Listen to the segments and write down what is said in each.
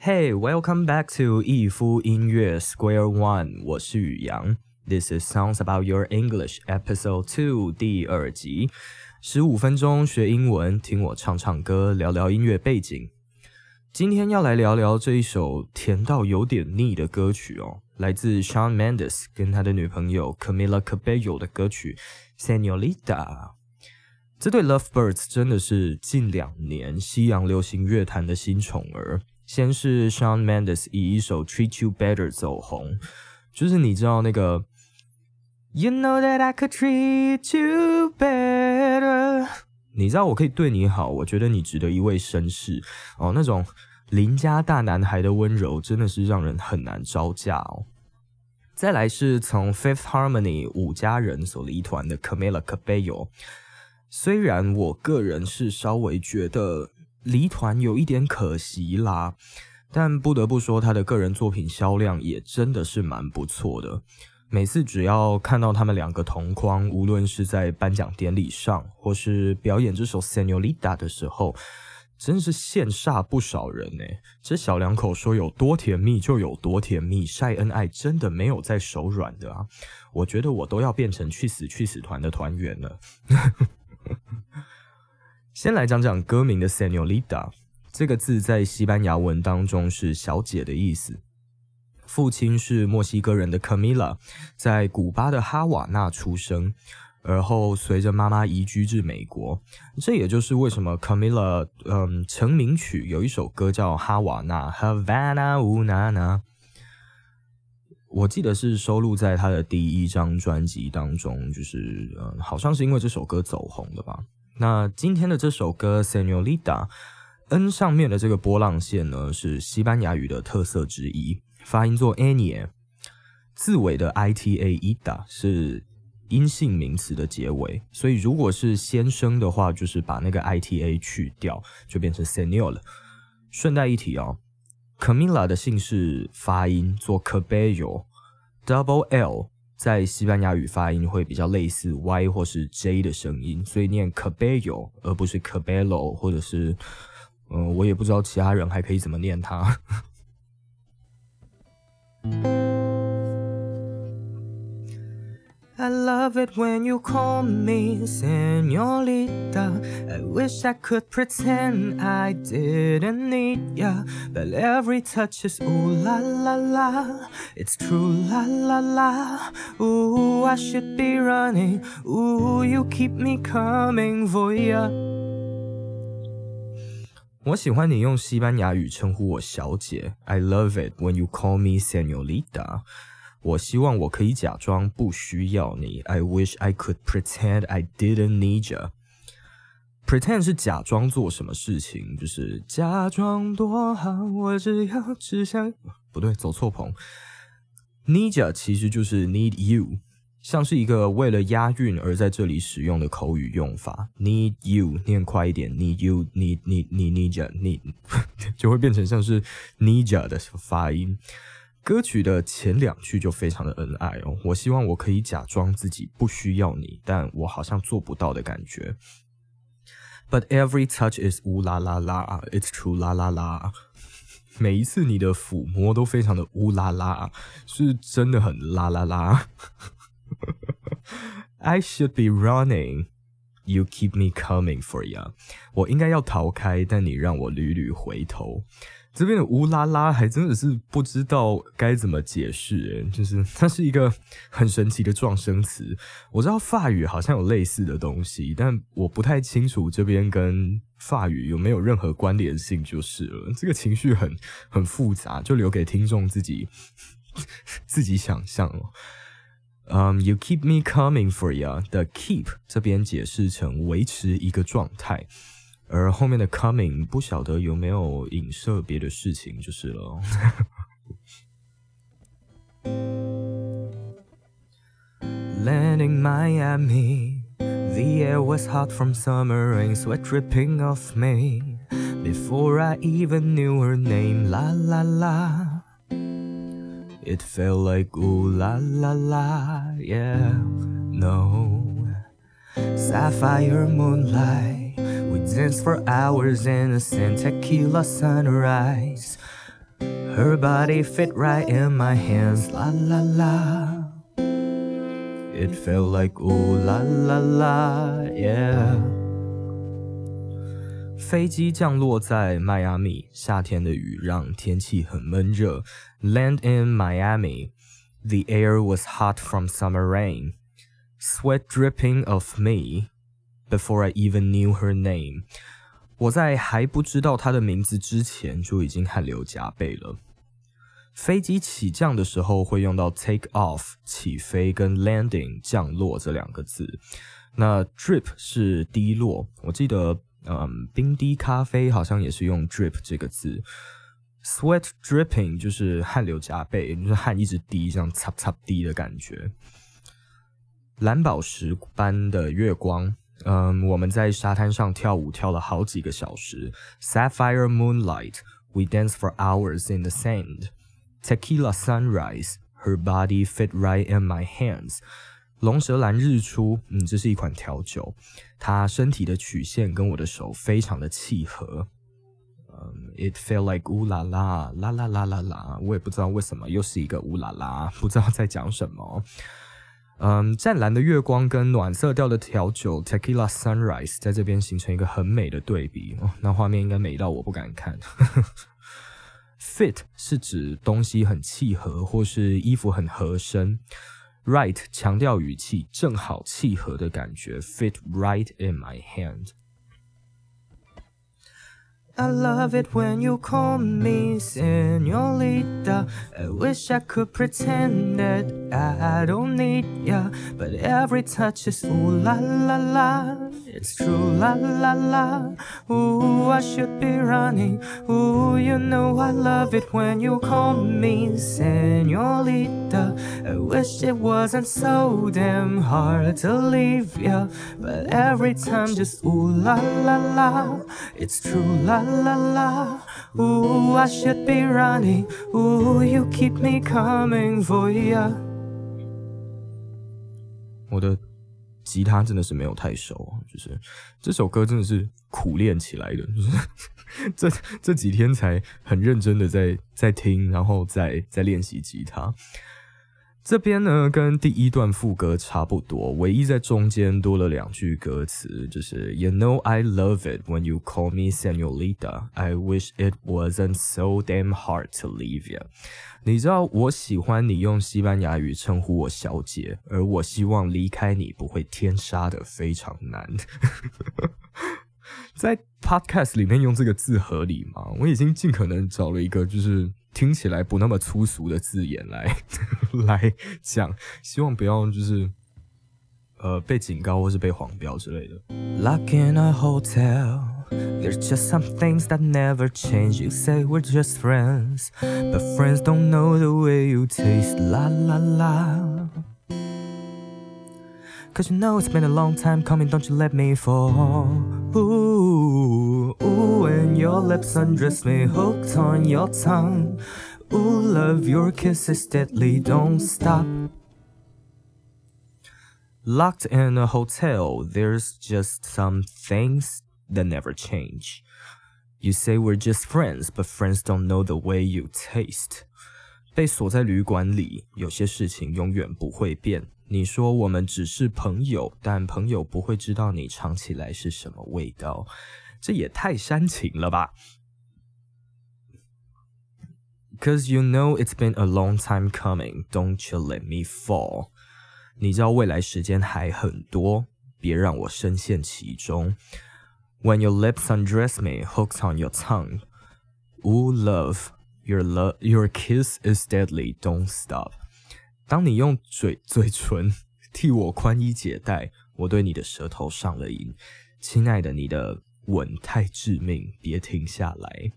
Hey, welcome back to 逸夫音乐 Square One，我是宇阳。This is Sounds About Your English Episode Two 第二集，十五分钟学英文，听我唱唱歌，聊聊音乐背景。今天要来聊聊这一首甜到有点腻的歌曲哦，来自 Shawn Mendes 跟他的女朋友 Camila Cabello 的歌曲 Senorita。这对 Lovebirds 真的是近两年西洋流行乐坛的新宠儿。先是 Shawn Mendes 以一首 Treat You Better 走红，就是你知道那个 You know that I could treat you better，你知道我可以对你好，我觉得你值得一位绅士哦，那种邻家大男孩的温柔真的是让人很难招架哦。再来是从 Fifth Harmony 五家人所离团的 Camila Cabello，虽然我个人是稍微觉得。离团有一点可惜啦，但不得不说，他的个人作品销量也真的是蛮不错的。每次只要看到他们两个同框，无论是在颁奖典礼上，或是表演这首《Senorita》的时候，真是羡煞不少人呢。这小两口说有多甜蜜就有多甜蜜，晒恩爱真的没有在手软的啊！我觉得我都要变成去死去死团的团员了。先来讲讲歌名的 Senorita 这个字，在西班牙文当中是小姐的意思。父亲是墨西哥人的 Camila，在古巴的哈瓦那出生，而后随着妈妈移居至美国。这也就是为什么 Camila 嗯成名曲有一首歌叫《哈瓦那》（Havana u n a n 我记得是收录在他的第一张专辑当中，就是嗯，好像是因为这首歌走红的吧。那今天的这首歌《Senorita》，N 上面的这个波浪线呢，是西班牙语的特色之一，发音做 Anya，字尾的 ita，ita 是阴性名词的结尾，所以如果是先生的话，就是把那个 ita 去掉，就变成 Senor 了。顺带一提哦，Camila 的姓氏发音做 Cabello，double L。在西班牙语发音会比较类似 Y 或是 J 的声音，所以念 Cabello 而不是 Cabello，或者是，嗯，我也不知道其他人还可以怎么念它。I love it when you call me senorita. I wish I could pretend I didn't need ya. But every touch is ooh la la la. It's true la la la. Ooh, I should be running. Ooh, you keep me coming for ya. 我喜欢你用西班牙语称呼我小姐。I love it when you call me senorita. 我希望我可以假装不需要你。I wish I could pretend I didn't need you. Pretend 是假装做什么事情，就是假装多好，我只要只想不对，走错棚。Need you 其实就是 need you，像是一个为了押韵而在这里使用的口语用法。Need you 念快一点，need you need need need need you need 就会变成像是 need you 的发音。歌曲的前两句就非常的恩爱哦，我希望我可以假装自己不需要你，但我好像做不到的感觉。But every touch is 乌啦啦啦，It's true 啦啦啦。每一次你的抚摸都非常的乌啦啦，是真的很啦啦啦。I should be running, you keep me coming for you。我应该要逃开，但你让我屡屡回头。这边的乌拉拉还真的是不知道该怎么解释，就是它是一个很神奇的撞声词。我知道法语好像有类似的东西，但我不太清楚这边跟法语有没有任何关联性，就是了。这个情绪很很复杂，就留给听众自己自己想象了。嗯，You keep me coming for you 的 keep 这边解释成维持一个状态。而后面的 coming 不晓得有没有影射别的事情就是了。Landing Miami, the air was hot from summer rain, sweat dripping off me. Before I even knew her name, la la la. It felt like ooh la la la, yeah, no. Sapphire moonlight. We danced for hours in a Santa tequila sunrise. Her body fit right in my hands, la la la. It felt like ooh la la la, yeah. 飞机降落在迈阿密，夏天的雨让天气很闷热。Land in Miami, the air was hot from summer rain. Sweat dripping off me before I even knew her name. 我在还不知道她的名字之前就已经汗流浃背了。飞机起降的时候会用到 take off 起飞跟 landing 降落这两个字。那 drip 是滴落，我记得， 嗯，冰滴咖啡好像也是用 drip 这个字。sweat dripping 就是汗流浃背，就是汗一直滴，这样擦擦滴的感觉。蓝宝石般的月光，嗯，我们在沙滩上跳舞跳了好几个小时。Sapphire moonlight, we dance for hours in the sand. Tequila sunrise, her body fit right in my hands. 龙舌兰日出，嗯，这是一款调酒，它身体的曲线跟我的手非常的契合。嗯，It felt like 乌啦啦啦啦啦啦啦，我也不知道为什么又是一个乌啦啦，不知道在讲什么。嗯，湛蓝的月光跟暖色调的调酒 Tequila sunrise 在这边形成一个很美的对比，那画面应该美到我不敢看。Fit 是指东西很契合，或是衣服很合身。Right 强调语气，正好契合的感觉。Fit right in my hand。I love it when you call me senorita. I wish I could pretend that I don't need ya. But every touch is ooh la la la. It's true la la la. Ooh, I should be running. Ooh, you know I love it when you call me senorita. I wish it wasn't so damn hard to leave ya. But every time just ooh la la la. It's true la la la. Ooh, I should be running. Ooh, you keep me coming for ya. 我的吉他真的是没有太熟，就是这首歌真的是苦练起来的，就是 这这几天才很认真的在在听，然后再在练习吉他。这边呢，跟第一段副歌差不多，唯一在中间多了两句歌词，就是 You know I love it when you call me Senorita. I wish it wasn't so damn hard to leave you. 你知道我喜欢你用西班牙语称呼我小姐，而我希望离开你不会天杀的非常难。在 podcast 里面用这个字合理吗？我已经尽可能找了一个就是听起来不那么粗俗的字眼来来讲，希望不要就是呃被警告或是被黄标之类的。Lock in a hotel, there's just some things that never change. You say we're just friends, but friends don't know the way you taste. La la la. Cause you know it's been a long time coming, don't you let me fall. Ooh, ooh, your lips undress me, hooked on your tongue. Ooh, love, your kiss is deadly, don't stop. Locked in a hotel, there's just some things that never change. You say we're just friends, but friends don't know the way you taste. 被锁在旅馆里，有些事情永远不会变。你说我们只是朋友，但朋友不会知道你尝起来是什么味道， 这也太煽情了吧？Cause you know it's been a long time coming, don't you let me fall？你知道未来时间还很多，别让我深陷其中。When your lips undress me, hooks on your tongue. Ooh, love. Your love, your kiss is deadly. Don't stop. 当你用嘴嘴唇替我宽衣解带，我对你的舌头上了瘾。亲爱的，你的 稳太致命，别停下来。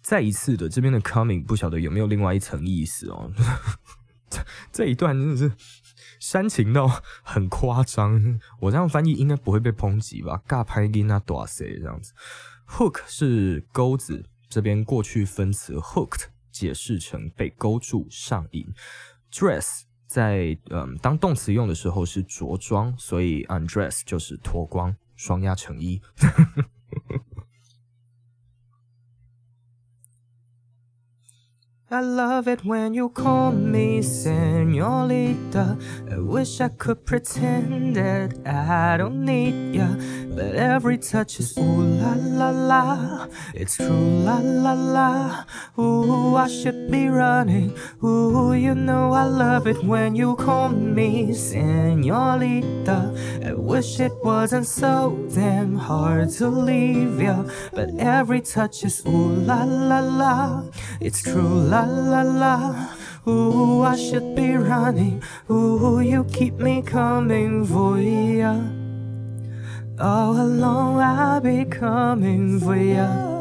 再一次的，这边的 coming 不晓得有没有另外一层意思哦。这一段真的是煽情到很夸张。我这样翻译应该不会被抨击吧？尬拍给那多塞这样子。Hook 是钩子。这边过去分词 hooked 解释成被勾住、上瘾。dress 在嗯当动词用的时候是着装，所以 undress 就是脱光，双压成一。 I love it when you call me senorita. I wish I could pretend that I don't need ya. But every touch is ooh la la la. It's true la la la. Ooh, I should be running. Ooh, you know I love it when you call me senorita. I wish it wasn't so damn hard to leave ya. But every touch is ooh la la la. It's true la la la. Ooh, I should be running. Ooh, you keep me coming for ya. All along I'll be coming for ya.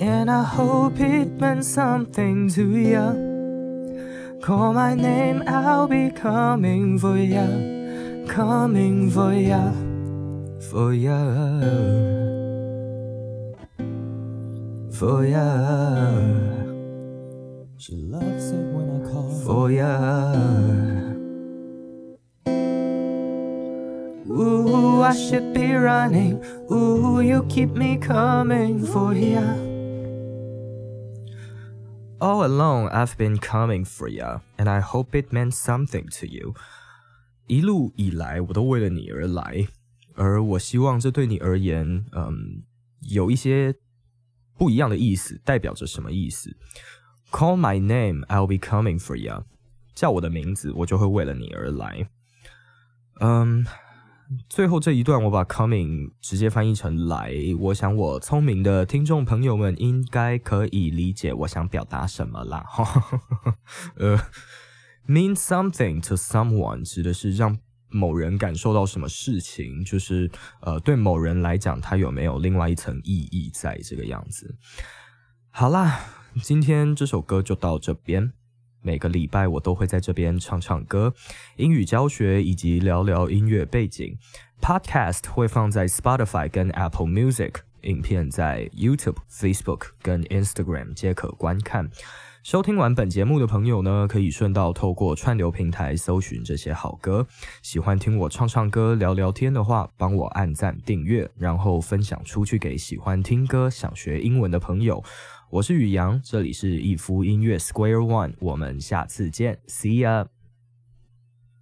And I hope it meant something to ya. Call my name, I'll be coming for ya. Coming for ya. For ya. For ya. She loves it when I call. For ya. Ooh, I should be running. Ooh, you keep me coming for ya. All along, I've been coming for ya, and I hope it meant something to you. 一路以来，我都为了你而来，而我希望这对你而言，嗯，有一些不一样的意思，代表着什么意思？Call my name, I'll be coming for ya。叫我的名字，我就会为了你而来。嗯， 最后这一段我把 coming 直接翻译成来，我想我聪明的听众朋友们应该可以理解我想表达什么啦。呃，mean something to someone 指的是让某人感受到什么事情，就是呃对某人来讲，他有没有另外一层意义在这个样子。好啦，今天这首歌就到这边。每个礼拜我都会在这边唱唱歌、英语教学以及聊聊音乐背景。Podcast 会放在 Spotify 跟 Apple Music，影片在 YouTube、Facebook 跟 Instagram 皆可观看。收听完本节目的朋友呢，可以顺道透过串流平台搜寻这些好歌。喜欢听我唱唱歌、聊聊天的话，帮我按赞、订阅，然后分享出去给喜欢听歌、想学英文的朋友。我是宇阳，这里是逸夫音乐 Square One，我们下次见，See ya。